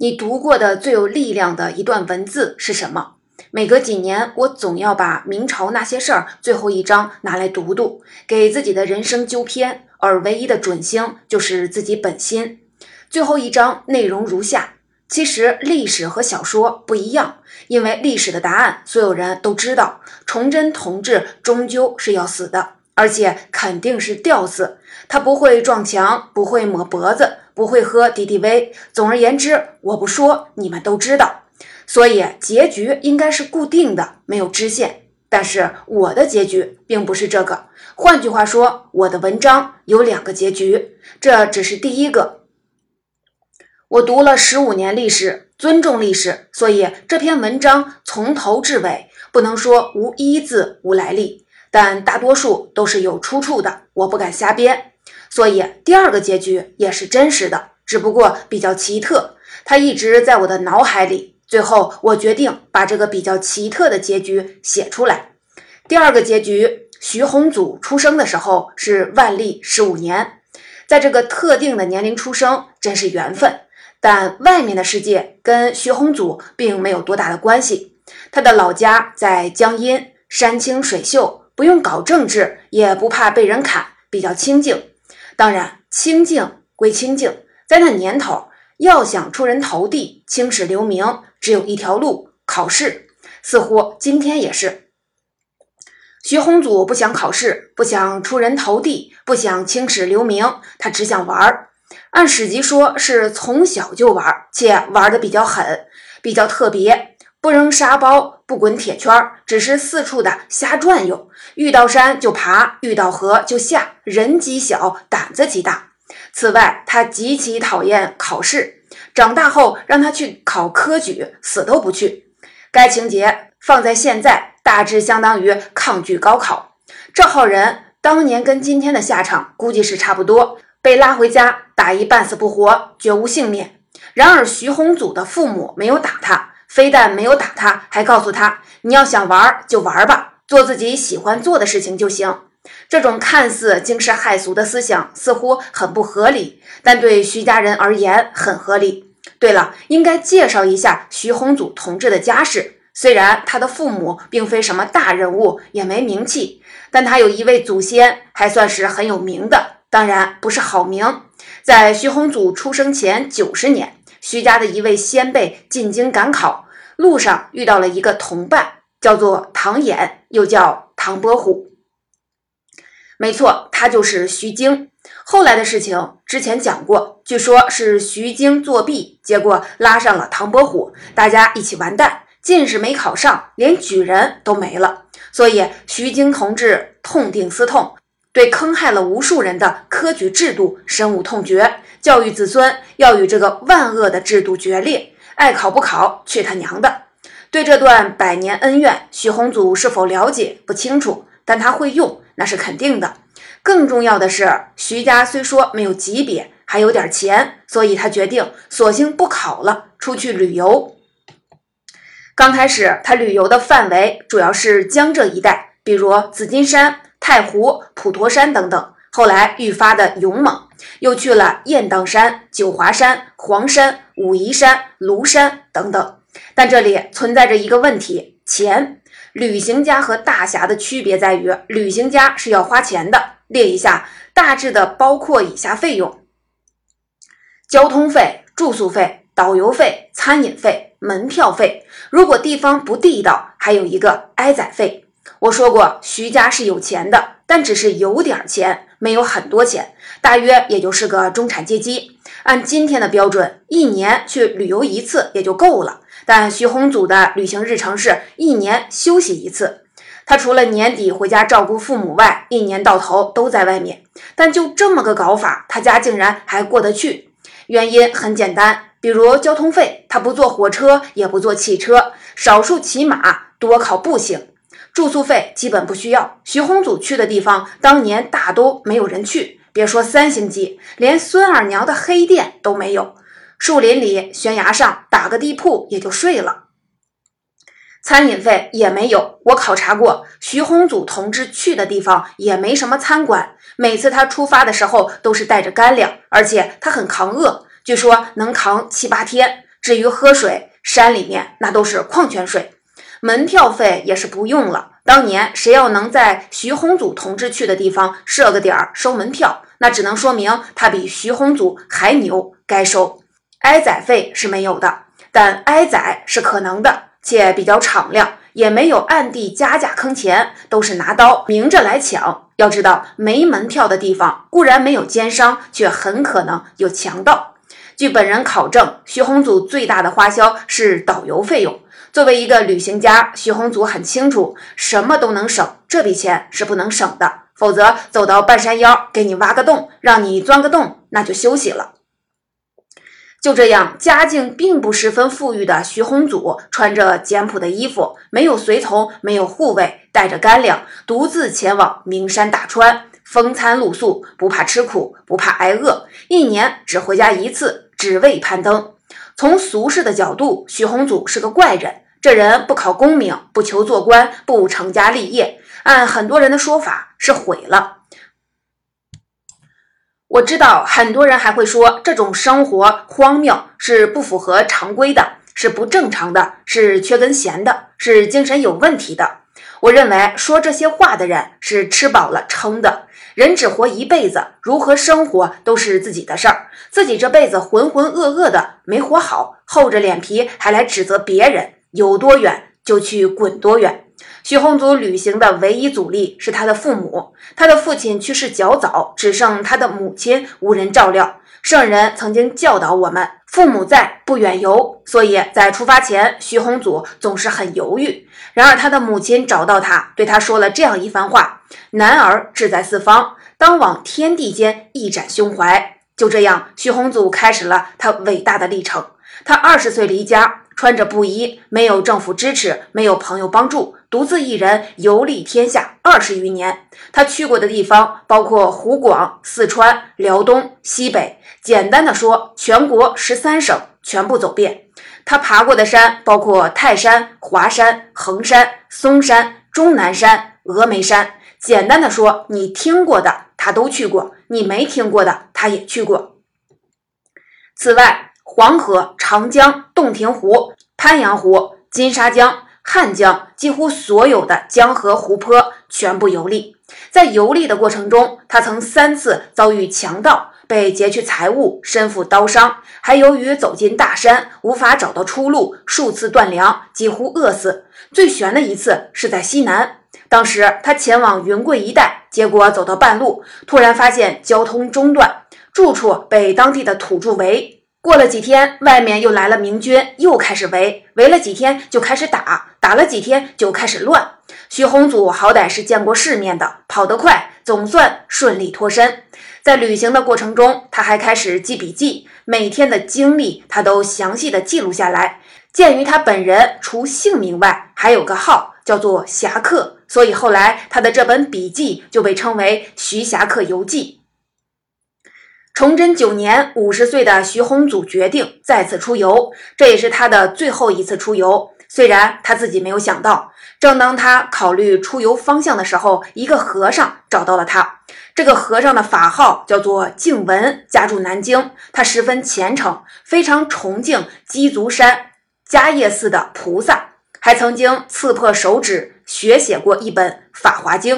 你读过的最有力量的一段文字是什么？每隔几年，我总要把明朝那些事儿最后一章拿来读读，给自己的人生纠偏。而唯一的准星就是自己本心。最后一章内容如下：其实历史和小说不一样，因为历史的答案所有人都知道，崇祯同志终究是要死的，而且肯定是吊死。他不会撞墙，不会抹脖子，不会喝敌敌畏。总而言之，我不说，你们都知道。所以结局应该是固定的，没有支线。但是我的结局并不是这个。换句话说，我的文章有两个结局，这只是第一个。我读了十五年历史，尊重历史，所以这篇文章从头至尾不能说无一字无来历，但大多数都是有出处的。我不敢瞎编，所以第二个结局也是真实的，只不过比较奇特。它一直在我的脑海里。最后，我决定把这个比较奇特的结局写出来。第二个结局，徐宏祖出生的时候是万历十五年，在这个特定的年龄出生，真是缘分。但外面的世界跟徐宏祖并没有多大的关系。他的老家在江阴，山清水秀，不用搞政治，也不怕被人砍，比较清静。当然，清静归清静，在那年头，要想出人头地、青史留名。只有一条路，考试。似乎今天也是。徐宏祖不想考试，不想出人头地，不想青史留名，他只想玩儿。按史籍说，是从小就玩，且玩的比较狠，比较特别，不扔沙包，不滚铁圈，只是四处的瞎转悠。遇到山就爬，遇到河就下，人极小，胆子极大。此外，他极其讨厌考试。长大后让他去考科举，死都不去。该情节放在现在，大致相当于抗拒高考。这号人当年跟今天的下场估计是差不多，被拉回家打一半死不活，绝无幸免。然而徐宏祖的父母没有打他，非但没有打他，还告诉他：“你要想玩就玩吧，做自己喜欢做的事情就行。”这种看似惊世骇俗的思想似乎很不合理，但对徐家人而言很合理。对了，应该介绍一下徐宏祖同志的家世。虽然他的父母并非什么大人物，也没名气，但他有一位祖先还算是很有名的，当然不是好名。在徐宏祖出生前九十年，徐家的一位先辈进京赶考，路上遇到了一个同伴，叫做唐衍，又叫唐伯虎。没错，他就是徐经。后来的事情之前讲过，据说是徐经作弊，结果拉上了唐伯虎，大家一起完蛋，进士没考上，连举人都没了。所以徐经同志痛定思痛，对坑害了无数人的科举制度深恶痛绝，教育子孙要与这个万恶的制度决裂，爱考不考，去他娘的！对这段百年恩怨，徐宏祖是否了解不清楚，但他会用。那是肯定的。更重要的是，徐家虽说没有级别，还有点钱，所以他决定索性不考了，出去旅游。刚开始，他旅游的范围主要是江浙一带，比如紫金山、太湖、普陀山等等。后来愈发的勇猛，又去了雁荡山、九华山、黄山、武夷山、庐山等等。但这里存在着一个问题：钱。旅行家和大侠的区别在于，旅行家是要花钱的。列一下，大致的包括以下费用：交通费、住宿费、导游费、餐饮费、门票费。如果地方不地道，还有一个挨宰费。我说过，徐家是有钱的，但只是有点钱，没有很多钱，大约也就是个中产阶级。按今天的标准，一年去旅游一次也就够了。但徐宏祖的旅行日程是一年休息一次，他除了年底回家照顾父母外，一年到头都在外面。但就这么个搞法，他家竟然还过得去。原因很简单，比如交通费，他不坐火车，也不坐汽车，少数骑马，多靠步行。住宿费基本不需要，徐宏祖去的地方，当年大都没有人去，别说三星级，连孙二娘的黑店都没有。树林里、悬崖上打个地铺也就睡了，餐饮费也没有。我考察过，徐宏祖同志去的地方也没什么餐馆。每次他出发的时候都是带着干粮，而且他很扛饿，据说能扛七八天。至于喝水，山里面那都是矿泉水，门票费也是不用了。当年谁要能在徐宏祖同志去的地方设个点儿收门票，那只能说明他比徐宏祖还牛，该收。挨宰费是没有的，但挨宰是可能的，且比较敞亮，也没有暗地加价坑钱，都是拿刀明着来抢。要知道，没门票的地方固然没有奸商，却很可能有强盗。据本人考证，徐宏祖最大的花销是导游费用。作为一个旅行家，徐宏祖很清楚，什么都能省，这笔钱是不能省的。否则，走到半山腰，给你挖个洞，让你钻个洞，那就休息了。就这样，家境并不十分富裕的徐宏祖，穿着简朴的衣服，没有随从，没有护卫，带着干粮，独自前往名山大川，风餐露宿，不怕吃苦，不怕挨饿，一年只回家一次，只为攀登。从俗世的角度，徐宏祖是个怪人。这人不考功名，不求做官，不成家立业，按很多人的说法是毁了。我知道很多人还会说这种生活荒谬，是不符合常规的，是不正常的，是缺根弦的，是精神有问题的。我认为说这些话的人是吃饱了撑的。人只活一辈子，如何生活都是自己的事儿。自己这辈子浑浑噩噩的没活好，厚着脸皮还来指责别人，有多远就去滚多远。许宏祖旅行的唯一阻力是他的父母，他的父亲去世较早，只剩他的母亲无人照料。圣人曾经教导我们：“父母在，不远游。”所以在出发前，徐宏祖总是很犹豫。然而，他的母亲找到他，对他说了这样一番话：“男儿志在四方，当往天地间一展胸怀。”就这样，徐宏祖开始了他伟大的历程。他二十岁离家。穿着布衣，没有政府支持，没有朋友帮助，独自一人游历天下二十余年。他去过的地方包括湖广、四川、辽东、西北，简单的说，全国十三省全部走遍。他爬过的山包括泰山、华山、衡山、嵩山、终南山、峨眉山。简单的说，你听过的他都去过，你没听过的他也去过。此外，黄河、长江、洞庭湖、鄱阳湖、金沙江、汉江，几乎所有的江河湖泊全部游历。在游历的过程中，他曾三次遭遇强盗，被劫去财物，身负刀伤，还由于走进大山，无法找到出路，数次断粮，几乎饿死。最悬的一次是在西南，当时他前往云贵一带，结果走到半路，突然发现交通中断，住处被当地的土著围。过了几天，外面又来了明军，又开始围，围了几天就开始打，打了几天就开始乱。徐宏祖好歹是见过世面的，跑得快，总算顺利脱身。在旅行的过程中，他还开始记笔记，每天的经历他都详细的记录下来。鉴于他本人除姓名外还有个号叫做侠客，所以后来他的这本笔记就被称为《徐侠客游记》。崇祯九年，五十岁的徐宏祖决定再次出游，这也是他的最后一次出游。虽然他自己没有想到，正当他考虑出游方向的时候，一个和尚找到了他。这个和尚的法号叫做静文，家住南京。他十分虔诚，非常崇敬鸡足山迦叶寺的菩萨，还曾经刺破手指学写过一本《法华经》。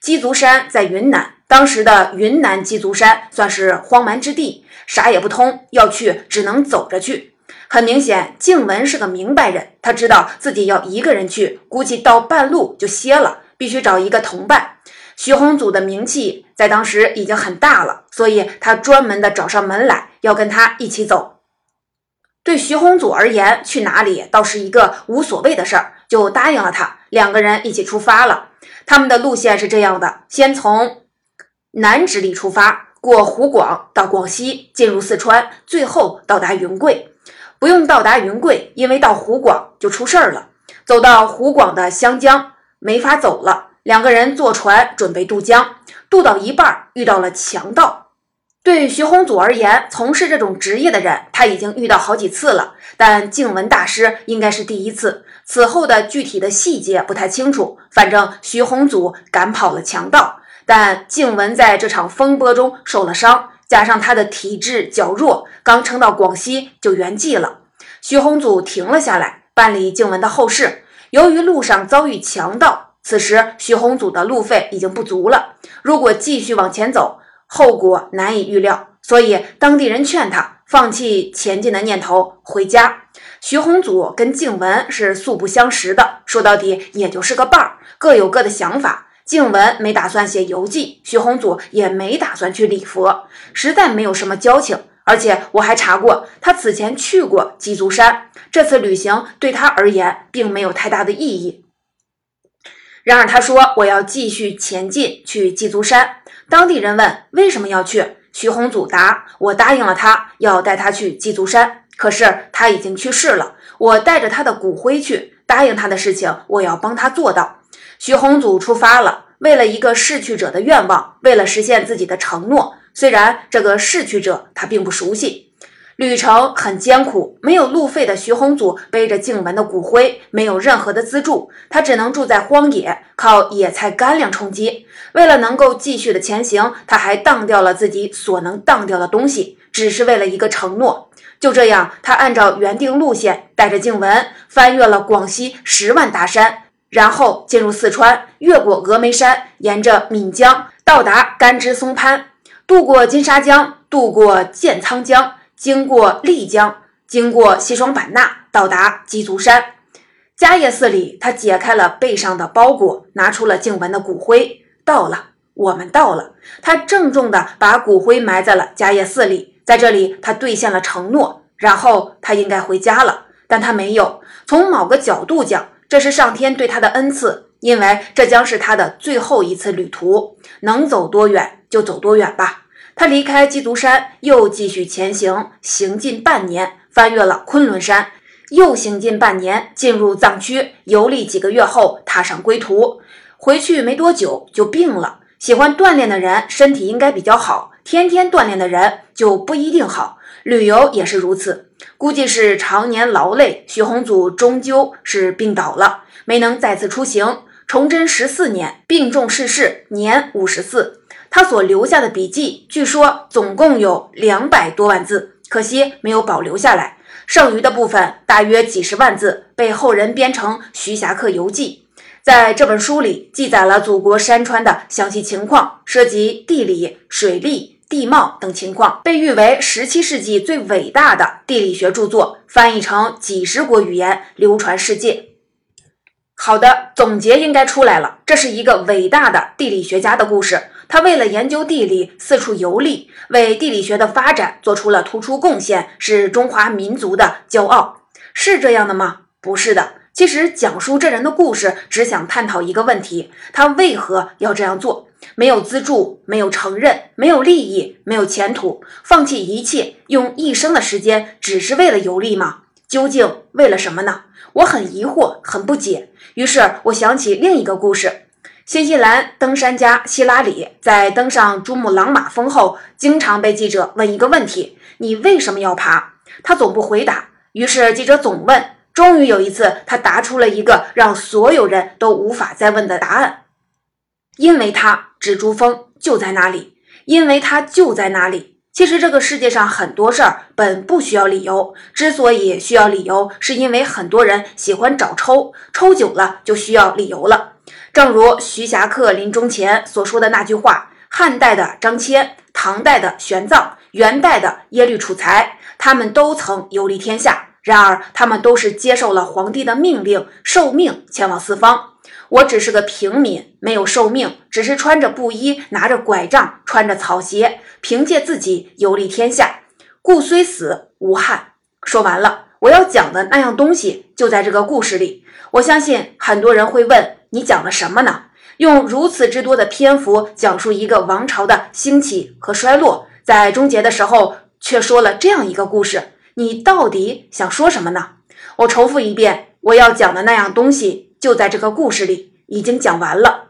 鸡足山在云南。当时的云南鸡足山算是荒蛮之地，啥也不通，要去只能走着去。很明显，静文是个明白人，他知道自己要一个人去，估计到半路就歇了，必须找一个同伴。徐宏祖的名气在当时已经很大了，所以他专门的找上门来，要跟他一起走。对徐宏祖而言，去哪里倒是一个无所谓的事儿，就答应了他，两个人一起出发了。他们的路线是这样的：先从。南直隶出发，过湖广到广西，进入四川，最后到达云贵。不用到达云贵，因为到湖广就出事儿了。走到湖广的湘江，没法走了。两个人坐船准备渡江，渡到一半遇到了强盗。对徐宏祖而言，从事这种职业的人他已经遇到好几次了，但静文大师应该是第一次。此后的具体的细节不太清楚，反正徐宏祖赶跑了强盗。但静文在这场风波中受了伤，加上他的体质较弱，刚撑到广西就圆寂了。徐宏祖停了下来，办理静文的后事。由于路上遭遇强盗，此时徐宏祖的路费已经不足了。如果继续往前走，后果难以预料。所以当地人劝他放弃前进的念头，回家。徐宏祖跟静文是素不相识的，说到底也就是个伴儿，各有各的想法。静雯没打算写游记，徐宏祖也没打算去礼佛，实在没有什么交情。而且我还查过，他此前去过鸡足山，这次旅行对他而言并没有太大的意义。然而他说我要继续前进去鸡足山。当地人问为什么要去，徐宏祖答：我答应了他要带他去鸡足山，可是他已经去世了，我带着他的骨灰去，答应他的事情我要帮他做到。徐宏祖出发了，为了一个逝去者的愿望，为了实现自己的承诺。虽然这个逝去者他并不熟悉，旅程很艰苦，没有路费的徐宏祖背着静文的骨灰，没有任何的资助，他只能住在荒野，靠野菜干粮充饥。为了能够继续的前行，他还当掉了自己所能当掉的东西，只是为了一个承诺。就这样，他按照原定路线，带着静文翻越了广西十万大山，然后进入四川，越过峨眉山，沿着岷江到达甘孜松潘。渡过金沙江，渡过建仓江，经过丽江，经过西双版纳，到达鸡足山。迦叶寺里，他解开了背上的包裹，拿出了静雯的骨灰。到了，我们到了。他郑重地把骨灰埋在了迦叶寺里，在这里，他兑现了承诺。然后他应该回家了，但他没有。从某个角度讲，这是上天对他的恩赐。因为这将是他的最后一次旅途，能走多远就走多远吧。他离开鸡足山，又继续前行，行进半年，翻越了昆仑山，又行进半年，进入藏区，游历几个月后，踏上归途。回去没多久就病了。喜欢锻炼的人身体应该比较好，天天锻炼的人就不一定好。旅游也是如此，估计是常年劳累，徐宏祖终究是病倒了，没能再次出行。崇祯十四年病重逝世，年五十四。他所留下的笔记，据说总共有两百多万字，可惜没有保留下来。剩余的部分大约几十万字，被后人编成《徐霞客游记》。在这本书里，记载了祖国山川的详细情况，涉及地理、水利、地貌等情况，被誉为十七世纪最伟大的地理学著作，翻译成几十国语言，流传世界。好的，总结应该出来了。这是一个伟大的地理学家的故事。他为了研究地理，四处游历，为地理学的发展做出了突出贡献，是中华民族的骄傲。是这样的吗？不是的。其实讲述这人的故事，只想探讨一个问题：他为何要这样做？没有资助，没有承认，没有利益，没有前途，放弃一切，用一生的时间，只是为了游历吗？究竟为了什么呢？我很疑惑，很不解。于是我想起另一个故事：新西兰登山家希拉里在登上珠穆朗玛峰后，经常被记者问一个问题：“你为什么要爬？”他总不回答。于是记者总问。终于有一次，他答出了一个让所有人都无法再问的答案：“因为他指珠峰就在那里，因为他就在那里。”其实这个世界上很多事儿本不需要理由，之所以需要理由，是因为很多人喜欢找抽，抽久了就需要理由了。正如徐霞客临终前所说的那句话：“汉代的张骞，唐代的玄奘，元代的耶律楚材，他们都曾游历天下，然而他们都是接受了皇帝的命令，受命前往四方。”我只是个平民，没有受命，只是穿着布衣，拿着拐杖，穿着草鞋，凭借自己游历天下，故虽死无憾。说完了，我要讲的那样东西就在这个故事里。我相信很多人会问：你讲了什么呢？用如此之多的篇幅讲述一个王朝的兴起和衰落，在终结的时候却说了这样一个故事，你到底想说什么呢？我重复一遍，我要讲的那样东西。就在这个故事里已经讲完了，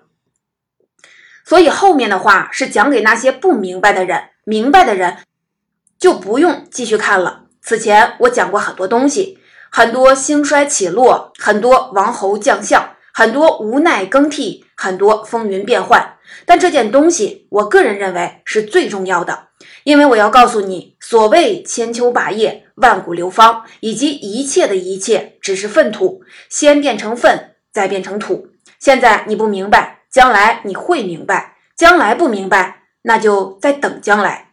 所以后面的话是讲给那些不明白的人，明白的人就不用继续看了。此前我讲过很多东西，很多兴衰起落，很多王侯将相，很多无奈更替，很多风云变幻。但这件东西，我个人认为是最重要的，因为我要告诉你，所谓千秋霸业、万古流芳，以及一切的一切，只是粪土，先变成粪，再变成土。现在你不明白，将来你会明白；将来不明白，那就再等将来。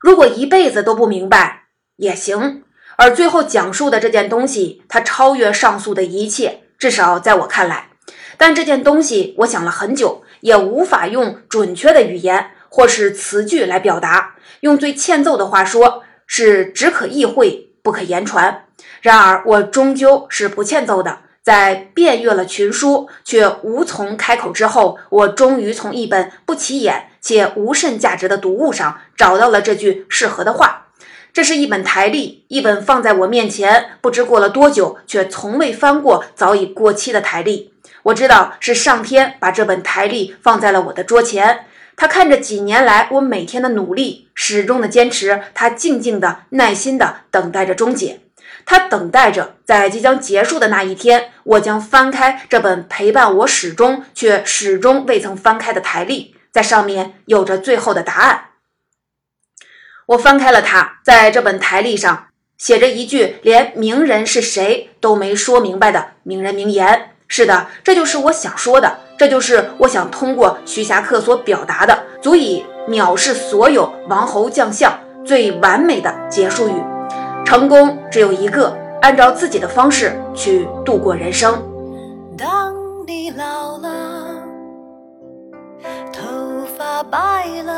如果一辈子都不明白也行。而最后讲述的这件东西，它超越上述的一切，至少在我看来。但这件东西，我想了很久，也无法用准确的语言或是词句来表达。用最欠揍的话说，是只可意会，不可言传。然而，我终究是不欠揍的。在遍阅了群书却无从开口之后，我终于从一本不起眼且无甚价值的读物上找到了这句适合的话。这是一本台历，一本放在我面前，不知过了多久，却从未翻过早已过期的台历。我知道是上天把这本台历放在了我的桌前，他看着几年来我每天的努力，始终的坚持，他静静的、耐心的等待着终结。他等待着，在即将结束的那一天，我将翻开这本陪伴我始终却始终未曾翻开的台历，在上面有着最后的答案。我翻开了它，在这本台历上写着一句连名人是谁都没说明白的名人名言。是的，这就是我想说的，这就是我想通过徐霞客所表达的，足以藐视所有王侯将相最完美的结束语。成功只有一个，按照自己的方式去度过人生。当你老了，头发白了。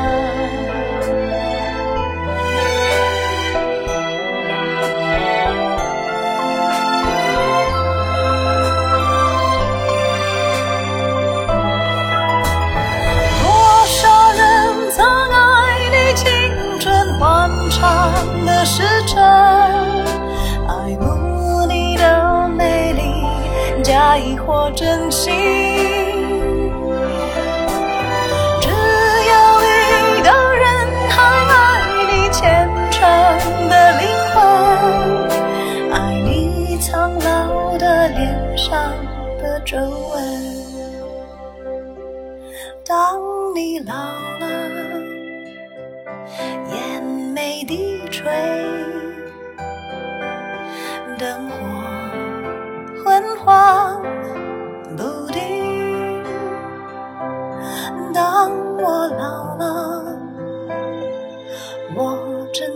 时辰，爱慕你的美丽，假意或真心。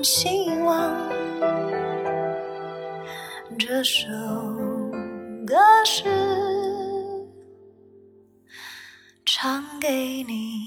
希望这首歌是唱给你。